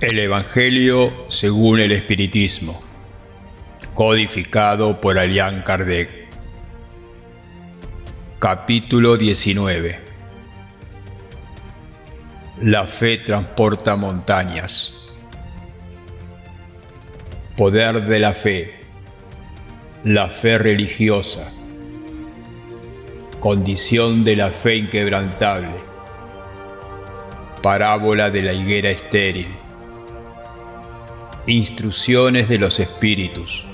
El Evangelio según el Espiritismo, codificado por Alian Kardec. Capítulo 19. La fe transporta montañas. Poder de la fe. La fe religiosa. Condición de la fe inquebrantable. Parábola de la higuera estéril Instrucciones de los Espíritus.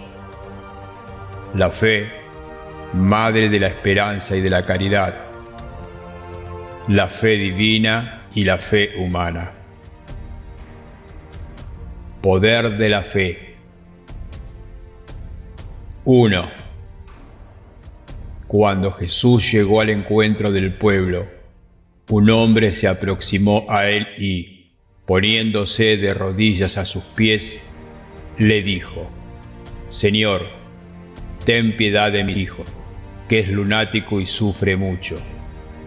La fe, madre de la esperanza y de la caridad. La fe divina y la fe humana. Poder de la fe. 1. Cuando Jesús llegó al encuentro del pueblo, un hombre se aproximó a él y, Poniéndose de rodillas a sus pies, le dijo, Señor, ten piedad de mi hijo, que es lunático y sufre mucho,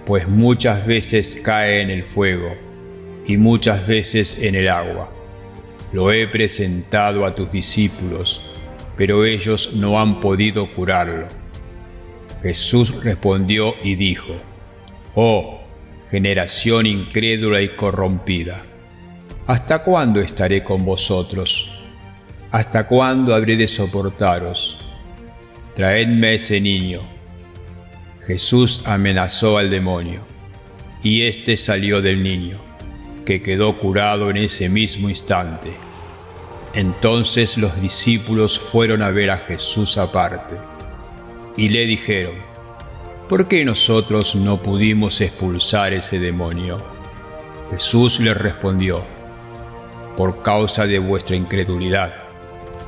pues muchas veces cae en el fuego y muchas veces en el agua. Lo he presentado a tus discípulos, pero ellos no han podido curarlo. Jesús respondió y dijo, Oh, generación incrédula y corrompida ¿Hasta cuándo estaré con vosotros? ¿Hasta cuándo habré de soportaros? Traedme ese niño. Jesús amenazó al demonio, y éste salió del niño, que quedó curado en ese mismo instante. Entonces los discípulos fueron a ver a Jesús aparte, y le dijeron, ¿por qué nosotros no pudimos expulsar ese demonio? Jesús les respondió, por causa de vuestra incredulidad.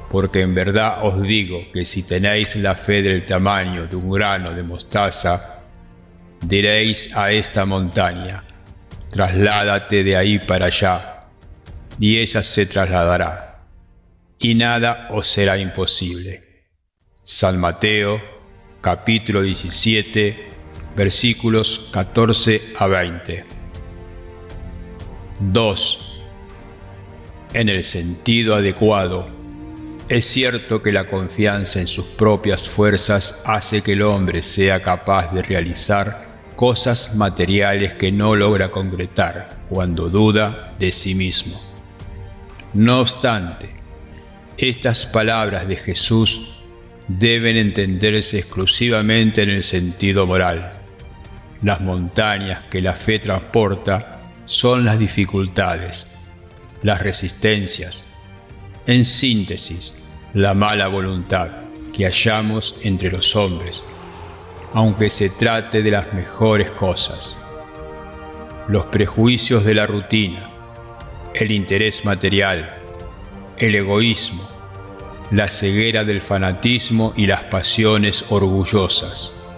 Porque en verdad os digo que si tenéis la fe del tamaño de un grano de mostaza, diréis a esta montaña, trasládate de ahí para allá, y ella se trasladará, y nada os será imposible. San Mateo, capítulo 17, versículos 14 a 20. 2 en el sentido adecuado. Es cierto que la confianza en sus propias fuerzas hace que el hombre sea capaz de realizar cosas materiales que no logra concretar cuando duda de sí mismo. No obstante, estas palabras de Jesús deben entenderse exclusivamente en el sentido moral. Las montañas que la fe transporta son las dificultades, las resistencias, en síntesis, la mala voluntad que hallamos entre los hombres, aunque se trate de las mejores cosas, los prejuicios de la rutina, el interés material, el egoísmo, la ceguera del fanatismo y las pasiones orgullosas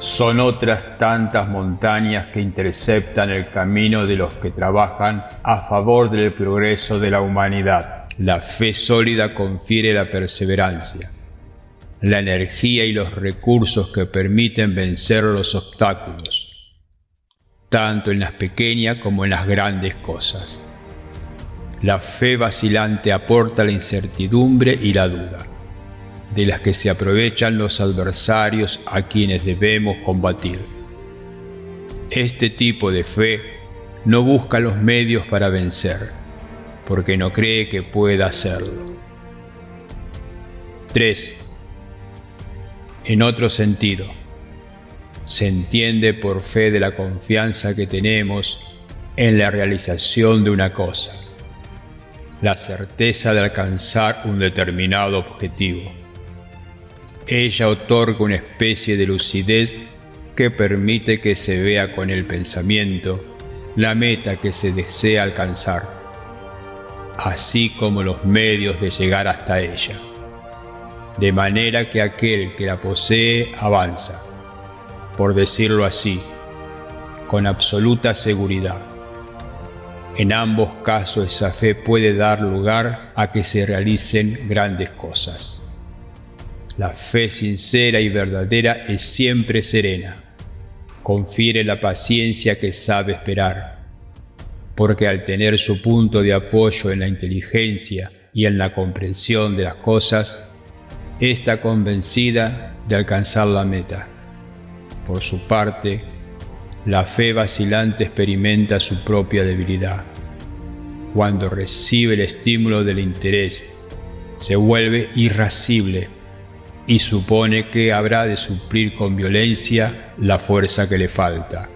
son otras tantas montañas que interceptan el camino de los que trabajan a favor del progreso de la humanidad. La fe sólida confiere la perseverancia, la energía y los recursos que permiten vencer los obstáculos, tanto en las pequeñas como en las grandes cosas. La fe vacilante aporta la incertidumbre y la duda de las que se aprovechan los adversarios a quienes debemos combatir. Este tipo de fe no busca los medios para vencer, porque no cree que pueda hacerlo. 3. En otro sentido, se entiende por fe de la confianza que tenemos en la realización de una cosa, la certeza de alcanzar un determinado objetivo ella otorga una especie de lucidez que permite que se vea con el pensamiento la meta que se desea alcanzar, así como los medios de llegar hasta ella, de manera que aquel que la posee avanza, por decirlo así, con absoluta seguridad. En ambos casos esa fe puede dar lugar a que se realicen grandes cosas. La fe sincera y verdadera es siempre serena. Confiere la paciencia que sabe esperar, porque al tener su punto de apoyo en la inteligencia y en la comprensión de las cosas, está convencida de alcanzar la meta. Por su parte, la fe vacilante experimenta su propia debilidad. Cuando recibe el estímulo del interés, se vuelve irascible y supone que habrá de suplir con violencia la fuerza que le falta.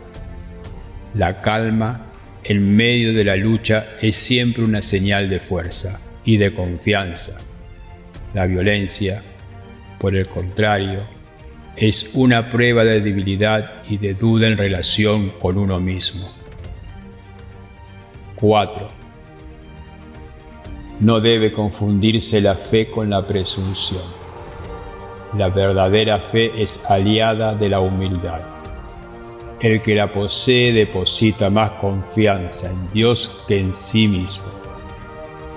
La calma en medio de la lucha es siempre una señal de fuerza y de confianza. La violencia, por el contrario, es una prueba de debilidad y de duda en relación con uno mismo. 4. No debe confundirse la fe con la presunción. La verdadera fe es aliada de la humildad. El que la posee deposita más confianza en Dios que en sí mismo,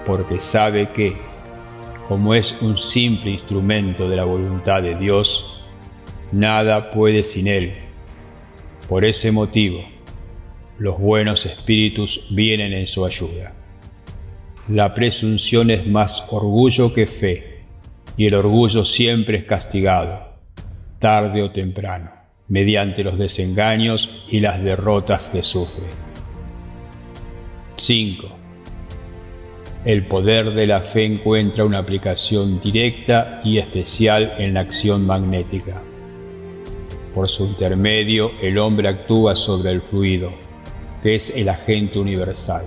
porque sabe que, como es un simple instrumento de la voluntad de Dios, Nada puede sin Él. Por ese motivo, los buenos espíritus vienen en su ayuda. La presunción es más orgullo que fe, y el orgullo siempre es castigado, tarde o temprano, mediante los desengaños y las derrotas que sufre. 5. El poder de la fe encuentra una aplicación directa y especial en la acción magnética. Por su intermedio, el hombre actúa sobre el fluido, que es el agente universal.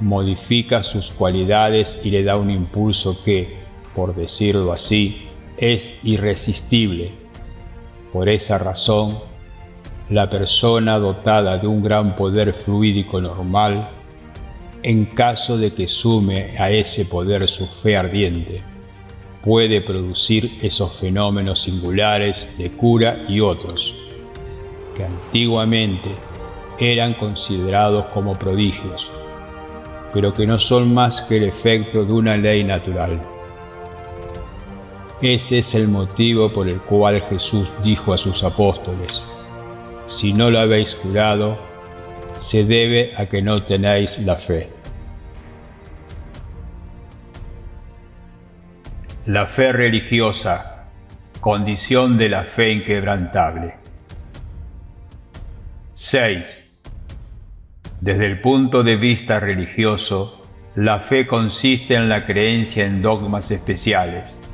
Modifica sus cualidades y le da un impulso que, por decirlo así, es irresistible. Por esa razón, la persona dotada de un gran poder fluídico normal, en caso de que sume a ese poder su fe ardiente, puede producir esos fenómenos singulares de cura y otros, que antiguamente eran considerados como prodigios, pero que no son más que el efecto de una ley natural. Ese es el motivo por el cual Jesús dijo a sus apóstoles, si no lo habéis curado, se debe a que no tenéis la fe. La fe religiosa, condición de la fe inquebrantable. 6. Desde el punto de vista religioso, la fe consiste en la creencia en dogmas especiales,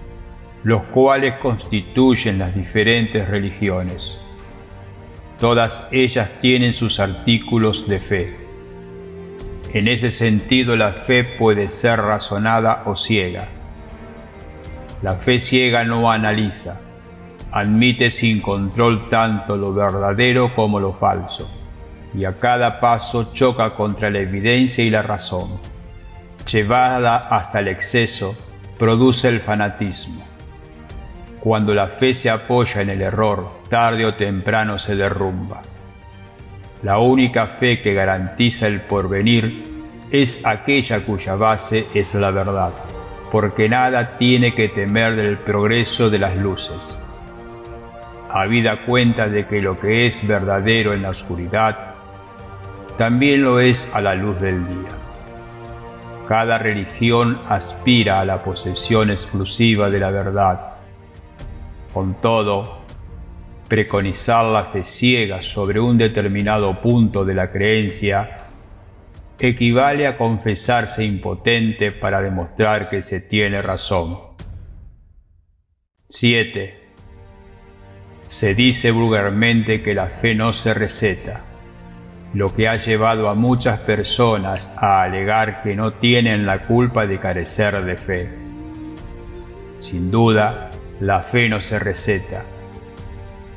los cuales constituyen las diferentes religiones. Todas ellas tienen sus artículos de fe. En ese sentido la fe puede ser razonada o ciega la fe ciega no analiza, admite sin control tanto lo verdadero como lo falso, y a cada paso choca contra la evidencia y la razón. Llevada hasta el exceso, produce el fanatismo. Cuando la fe se apoya en el error, tarde o temprano se derrumba. La única fe que garantiza el porvenir es aquella cuya base es la verdad porque nada tiene que temer del progreso de las luces. Habida cuenta de que lo que es verdadero en la oscuridad, también lo es a la luz del día. Cada religión aspira a la posesión exclusiva de la verdad. Con todo, preconizar la fe ciega sobre un determinado punto de la creencia equivale a confesarse impotente para demostrar que se tiene razón. 7. Se dice vulgarmente que la fe no se receta, lo que ha llevado a muchas personas a alegar que no tienen la culpa de carecer de fe. Sin duda, la fe no se receta,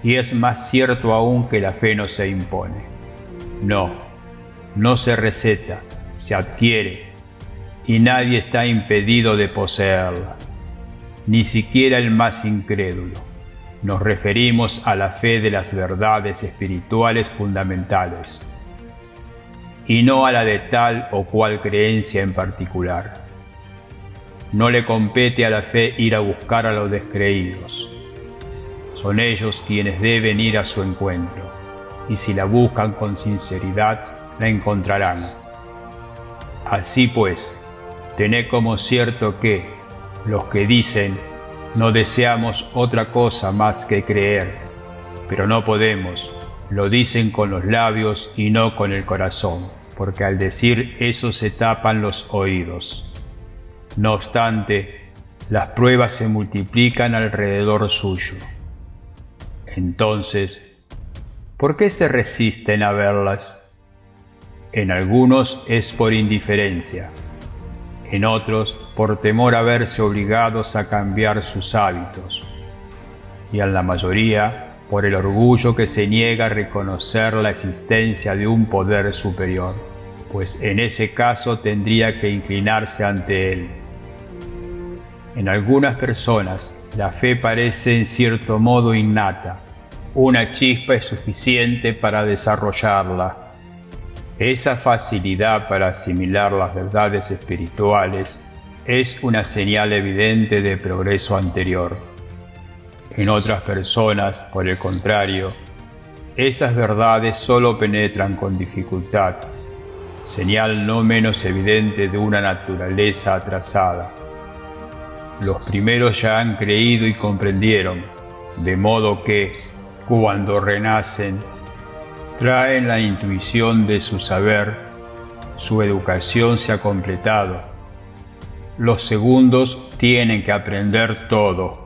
y es más cierto aún que la fe no se impone. No, no se receta, se adquiere, y nadie está impedido de poseerla, ni siquiera el más incrédulo. Nos referimos a la fe de las verdades espirituales fundamentales, y no a la de tal o cual creencia en particular. No le compete a la fe ir a buscar a los descreídos. Son ellos quienes deben ir a su encuentro, y si la buscan con sinceridad, la encontrarán. Así pues, tened como cierto que los que dicen, no deseamos otra cosa más que creer, pero no podemos, lo dicen con los labios y no con el corazón, porque al decir eso se tapan los oídos. No obstante, las pruebas se multiplican alrededor suyo. Entonces, ¿por qué se resisten a verlas? En algunos es por indiferencia, en otros por temor a verse obligados a cambiar sus hábitos, y en la mayoría por el orgullo que se niega a reconocer la existencia de un poder superior, pues en ese caso tendría que inclinarse ante él. En algunas personas la fe parece en cierto modo innata, una chispa es suficiente para desarrollarla. Esa facilidad para asimilar las verdades espirituales es una señal evidente de progreso anterior. En otras personas, por el contrario, esas verdades solo penetran con dificultad, señal no menos evidente de una naturaleza atrasada. Los primeros ya han creído y comprendieron, de modo que, cuando renacen, traen la intuición de su saber, su educación se ha completado. Los segundos tienen que aprender todo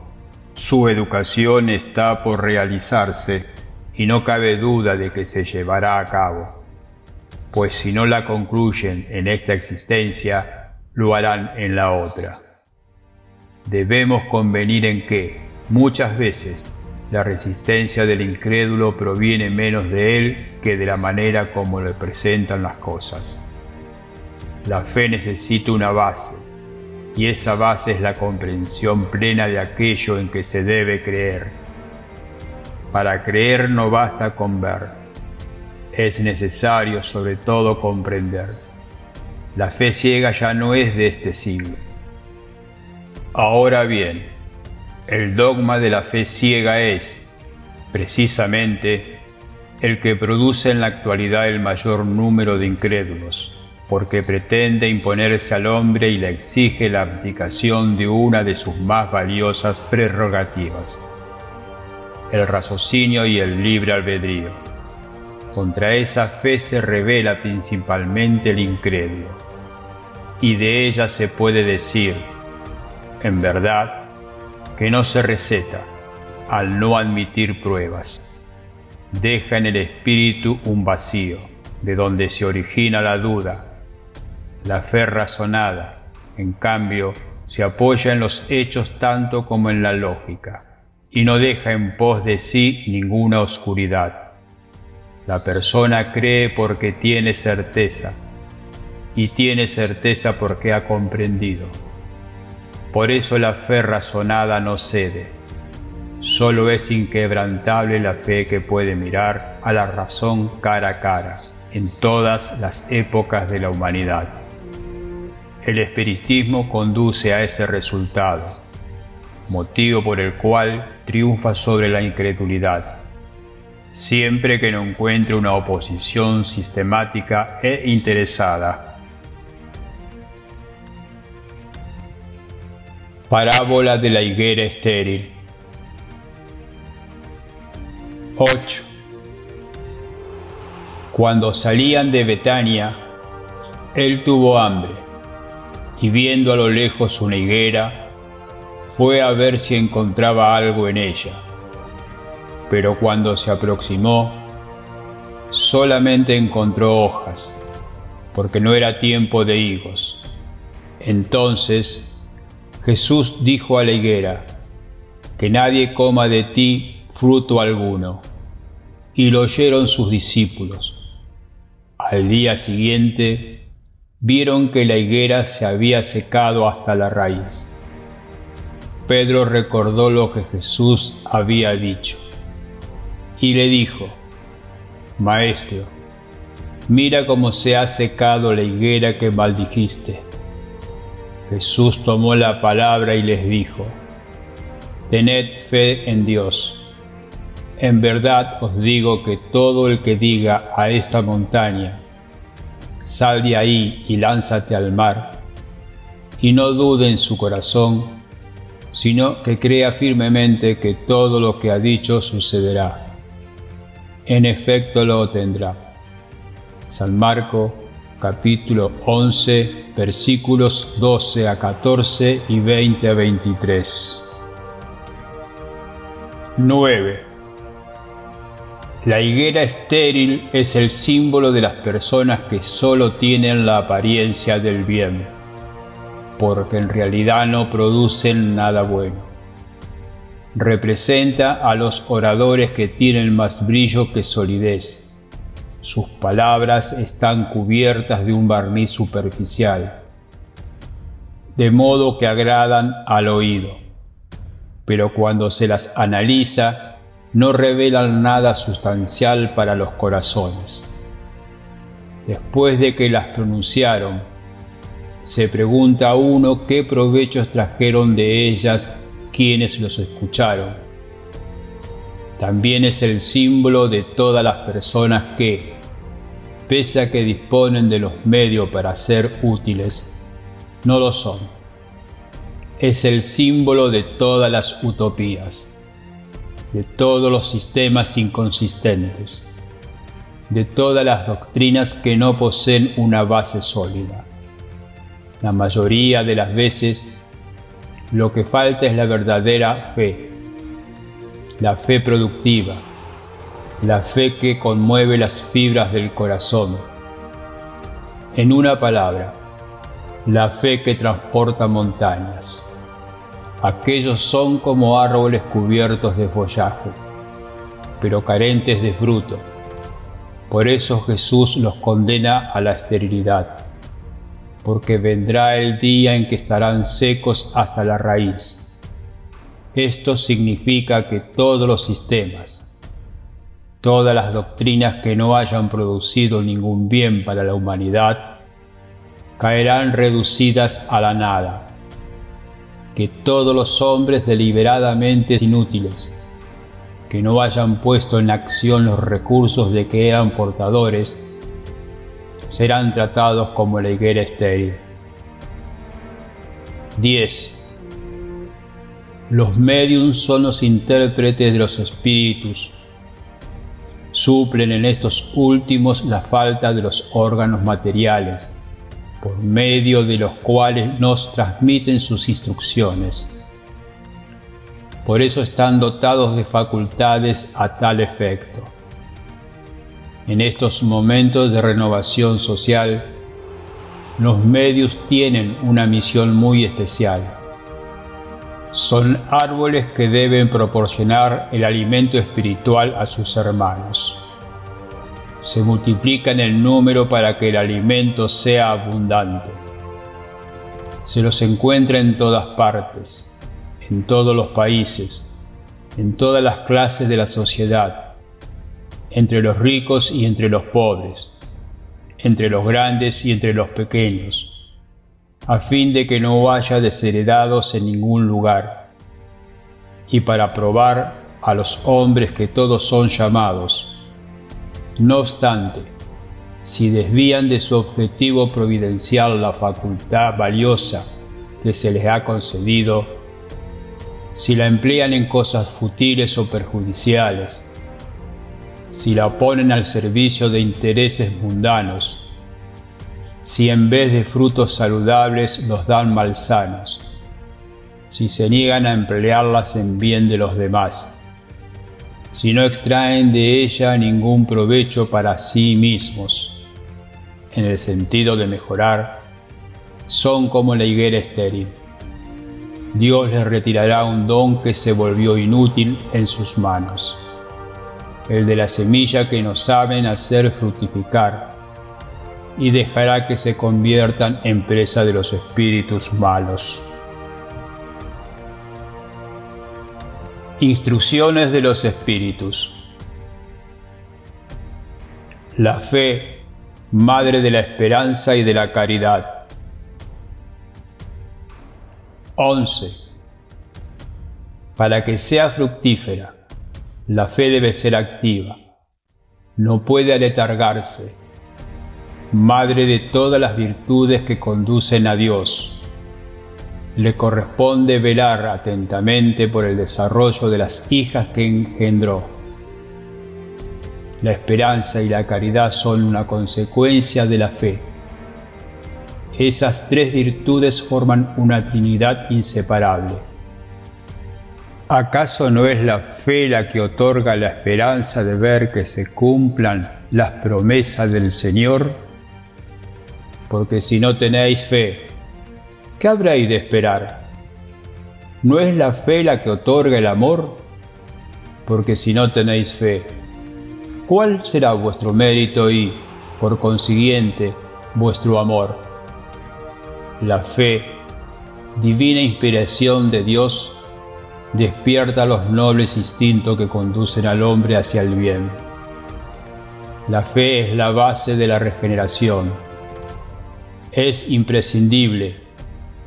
su educación está por realizarse y no cabe duda de que se llevará a cabo, pues si no la concluyen en esta existencia, lo harán en la otra. Debemos convenir en que, muchas veces, la resistencia del incrédulo proviene menos de él que de la manera como le presentan las cosas. La fe necesita una base, y esa base es la comprensión plena de aquello en que se debe creer. Para creer no basta con ver, es necesario sobre todo comprender. La fe ciega ya no es de este siglo. Ahora bien, el dogma de la fe ciega es, precisamente, el que produce en la actualidad el mayor número de incrédulos porque pretende imponerse al hombre y le exige la abdicación de una de sus más valiosas prerrogativas, el raciocinio y el libre albedrío. Contra esa fe se revela principalmente el incrédulo, y de ella se puede decir, en verdad, que no se receta al no admitir pruebas. Deja en el espíritu un vacío, de donde se origina la duda, la fe razonada, en cambio, se apoya en los hechos tanto como en la lógica, y no deja en pos de sí ninguna oscuridad. La persona cree porque tiene certeza, y tiene certeza porque ha comprendido. Por eso la fe razonada no cede. Solo es inquebrantable la fe que puede mirar a la razón cara a cara en todas las épocas de la humanidad. El espiritismo conduce a ese resultado, motivo por el cual triunfa sobre la incredulidad, siempre que no encuentre una oposición sistemática e interesada. Parábola de la higuera estéril 8. Cuando salían de Betania, él tuvo hambre y viendo a lo lejos una higuera, fue a ver si encontraba algo en ella. Pero cuando se aproximó, solamente encontró hojas, porque no era tiempo de higos. Entonces Jesús dijo a la higuera, que nadie coma de ti fruto alguno. Y lo oyeron sus discípulos. Al día siguiente vieron que la higuera se había secado hasta la raíz. Pedro recordó lo que Jesús había dicho y le dijo, Maestro, mira cómo se ha secado la higuera que maldijiste. Jesús tomó la palabra y les dijo, Tened fe en Dios. En verdad os digo que todo el que diga a esta montaña, sal de ahí y lánzate al mar, y no dude en su corazón, sino que crea firmemente que todo lo que ha dicho sucederá. En efecto lo tendrá. San Marco capítulo 11 versículos 12 a 14 y 20 a 23. 9. La higuera estéril es el símbolo de las personas que solo tienen la apariencia del bien, porque en realidad no producen nada bueno. Representa a los oradores que tienen más brillo que solidez. Sus palabras están cubiertas de un barniz superficial, de modo que agradan al oído. Pero cuando se las analiza, no revelan nada sustancial para los corazones. Después de que las pronunciaron, se pregunta a uno qué provechos trajeron de ellas quienes los escucharon. También es el símbolo de todas las personas que, pese a que disponen de los medios para ser útiles, no lo son. Es el símbolo de todas las utopías de todos los sistemas inconsistentes, de todas las doctrinas que no poseen una base sólida. La mayoría de las veces lo que falta es la verdadera fe, la fe productiva, la fe que conmueve las fibras del corazón. En una palabra, la fe que transporta montañas. Aquellos son como árboles cubiertos de follaje, pero carentes de fruto. Por eso Jesús los condena a la esterilidad, porque vendrá el día en que estarán secos hasta la raíz. Esto significa que todos los sistemas, todas las doctrinas que no hayan producido ningún bien para la humanidad, caerán reducidas a la nada que todos los hombres deliberadamente inútiles, que no hayan puesto en acción los recursos de que eran portadores, serán tratados como la higuera estéril. 10. Los mediums son los intérpretes de los espíritus. Suplen en estos últimos la falta de los órganos materiales por medio de los cuales nos transmiten sus instrucciones. Por eso están dotados de facultades a tal efecto. En estos momentos de renovación social, los medios tienen una misión muy especial. Son árboles que deben proporcionar el alimento espiritual a sus hermanos se multiplican el número para que el alimento sea abundante. Se los encuentra en todas partes, en todos los países, en todas las clases de la sociedad, entre los ricos y entre los pobres, entre los grandes y entre los pequeños, a fin de que no haya desheredados en ningún lugar, y para probar a los hombres que todos son llamados, no obstante, si desvían de su objetivo providencial la facultad valiosa que se les ha concedido, si la emplean en cosas futiles o perjudiciales, si la ponen al servicio de intereses mundanos, si en vez de frutos saludables los dan malsanos, si se niegan a emplearlas en bien de los demás, si no extraen de ella ningún provecho para sí mismos. En el sentido de mejorar, son como la higuera estéril. Dios les retirará un don que se volvió inútil en sus manos, el de la semilla que no saben hacer fructificar, y dejará que se conviertan en presa de los espíritus malos. Instrucciones de los Espíritus. La fe, madre de la esperanza y de la caridad. 11. Para que sea fructífera, la fe debe ser activa. No puede aletargarse. Madre de todas las virtudes que conducen a Dios. Le corresponde velar atentamente por el desarrollo de las hijas que engendró. La esperanza y la caridad son una consecuencia de la fe. Esas tres virtudes forman una trinidad inseparable. ¿Acaso no es la fe la que otorga la esperanza de ver que se cumplan las promesas del Señor? Porque si no tenéis fe, ¿qué habréis de esperar? ¿No es la fe la que otorga el amor? Porque si no tenéis fe, ¿cuál será vuestro mérito y, por consiguiente, vuestro amor? La fe, divina inspiración de Dios, despierta los nobles instintos que conducen al hombre hacia el bien. La fe es la base de la regeneración es imprescindible,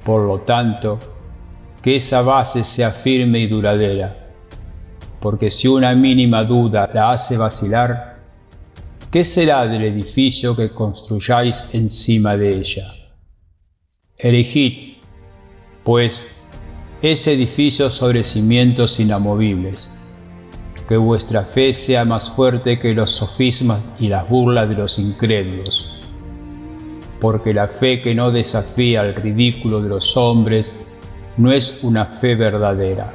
por lo tanto, que esa base sea firme y duradera, porque si una mínima duda la hace vacilar, ¿qué será del edificio que construyáis encima de ella? Erigid, pues, ese edificio sobre cimientos inamovibles, que vuestra fe sea más fuerte que los sofismas y las burlas de los incrédulos porque la fe que no desafía al ridículo de los hombres no es una fe verdadera.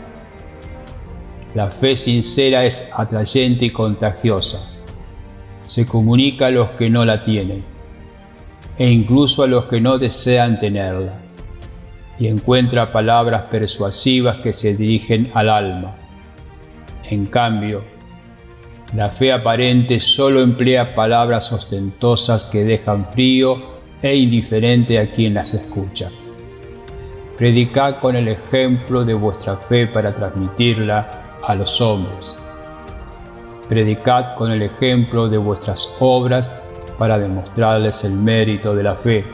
La fe sincera es atrayente y contagiosa. Se comunica a los que no la tienen e incluso a los que no desean tenerla y encuentra palabras persuasivas que se dirigen al alma. En cambio, la fe aparente solo emplea palabras ostentosas que dejan frío e indiferente a quien las escucha. Predicad con el ejemplo de vuestra fe para transmitirla a los hombres. Predicad con el ejemplo de vuestras obras para demostrarles el mérito de la fe.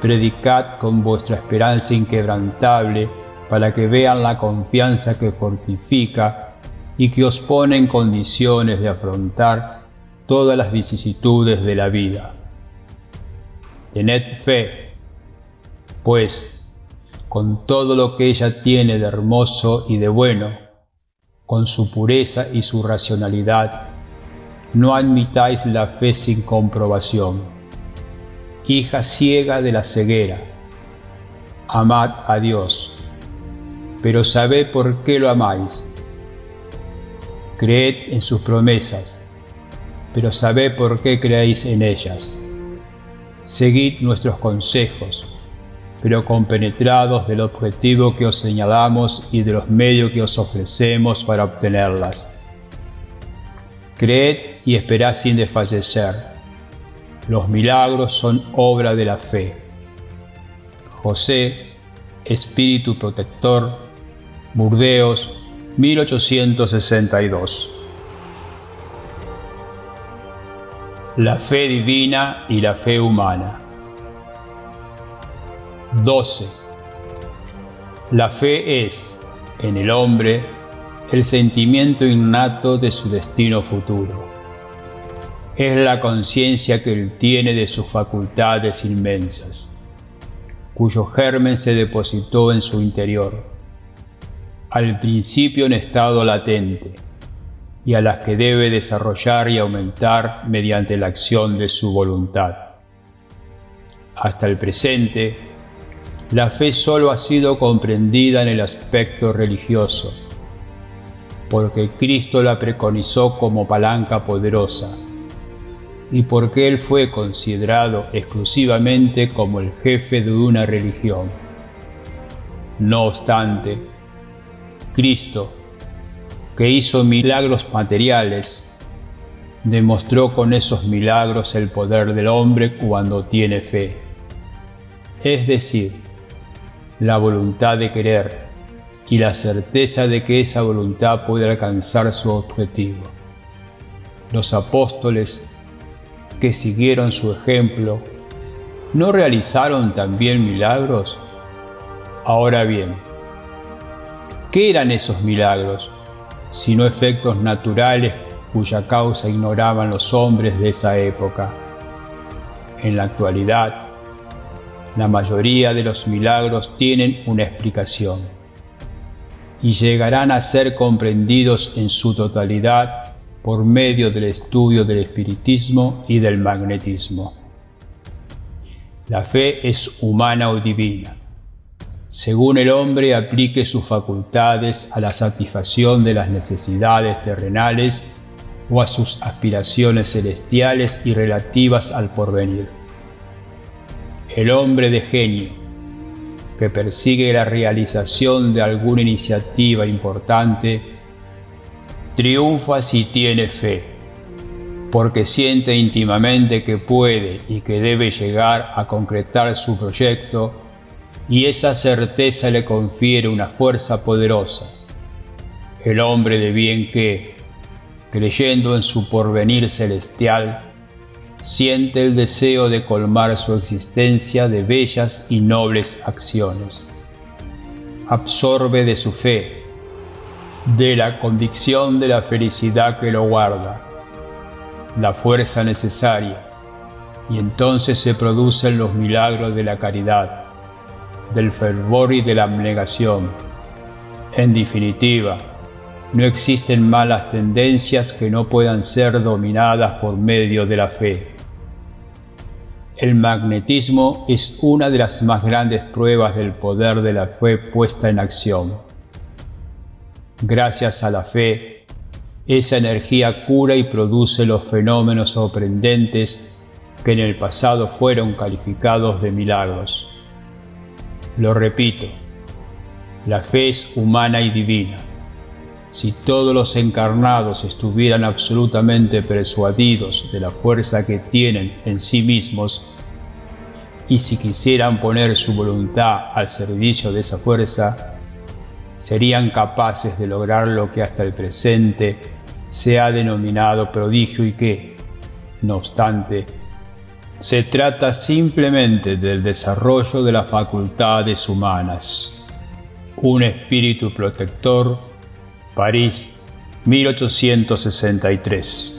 Predicad con vuestra esperanza inquebrantable para que vean la confianza que fortifica y que os pone en condiciones de afrontar todas las vicisitudes de la vida tened fe, pues con todo lo que ella tiene de hermoso y de bueno, con su pureza y su racionalidad, no admitáis la fe sin comprobación. Hija ciega de la ceguera, amad a Dios, pero sabed por qué lo amáis. Creed en sus promesas, pero sabed por qué creéis en ellas Seguid nuestros consejos, pero compenetrados del objetivo que os señalamos y de los medios que os ofrecemos para obtenerlas. Creed y esperad sin desfallecer. Los milagros son obra de la fe. José, Espíritu Protector, Burdeos, 1862. La fe divina y la fe humana. 12. La fe es, en el hombre, el sentimiento innato de su destino futuro. Es la conciencia que él tiene de sus facultades inmensas, cuyo germen se depositó en su interior, al principio en estado latente, y a las que debe desarrollar y aumentar mediante la acción de su voluntad. Hasta el presente, la fe solo ha sido comprendida en el aspecto religioso, porque Cristo la preconizó como palanca poderosa y porque Él fue considerado exclusivamente como el jefe de una religión. No obstante, Cristo, que hizo milagros materiales, demostró con esos milagros el poder del hombre cuando tiene fe, es decir, la voluntad de querer y la certeza de que esa voluntad puede alcanzar su objetivo. Los apóstoles que siguieron su ejemplo, ¿no realizaron también milagros? Ahora bien, ¿qué eran esos milagros? Sino efectos naturales cuya causa ignoraban los hombres de esa época. En la actualidad, la mayoría de los milagros tienen una explicación y llegarán a ser comprendidos en su totalidad por medio del estudio del espiritismo y del magnetismo. La fe es humana o divina. Según el hombre aplique sus facultades a la satisfacción de las necesidades terrenales o a sus aspiraciones celestiales y relativas al porvenir. El hombre de genio, que persigue la realización de alguna iniciativa importante, triunfa si tiene fe porque siente íntimamente que puede y que debe llegar a concretar su proyecto y esa certeza le confiere una fuerza poderosa. El hombre de bien que, creyendo en su porvenir celestial, siente el deseo de colmar su existencia de bellas y nobles acciones. Absorbe de su fe, de la convicción de la felicidad que lo guarda, la fuerza necesaria, y entonces se producen los milagros de la caridad, del fervor y de la abnegación. En definitiva, no existen malas tendencias que no puedan ser dominadas por medio de la fe. El magnetismo es una de las más grandes pruebas del poder de la fe puesta en acción. Gracias a la fe, esa energía cura y produce los fenómenos sorprendentes que en el pasado fueron calificados de milagros. Lo repito, la fe es humana y divina. Si todos los encarnados estuvieran absolutamente persuadidos de la fuerza que tienen en sí mismos, y si quisieran poner su voluntad al servicio de esa fuerza, serían capaces de lograr lo que hasta el presente se ha denominado prodigio y que, no obstante, se trata simplemente del desarrollo de las facultades humanas. Un espíritu protector, París, 1863.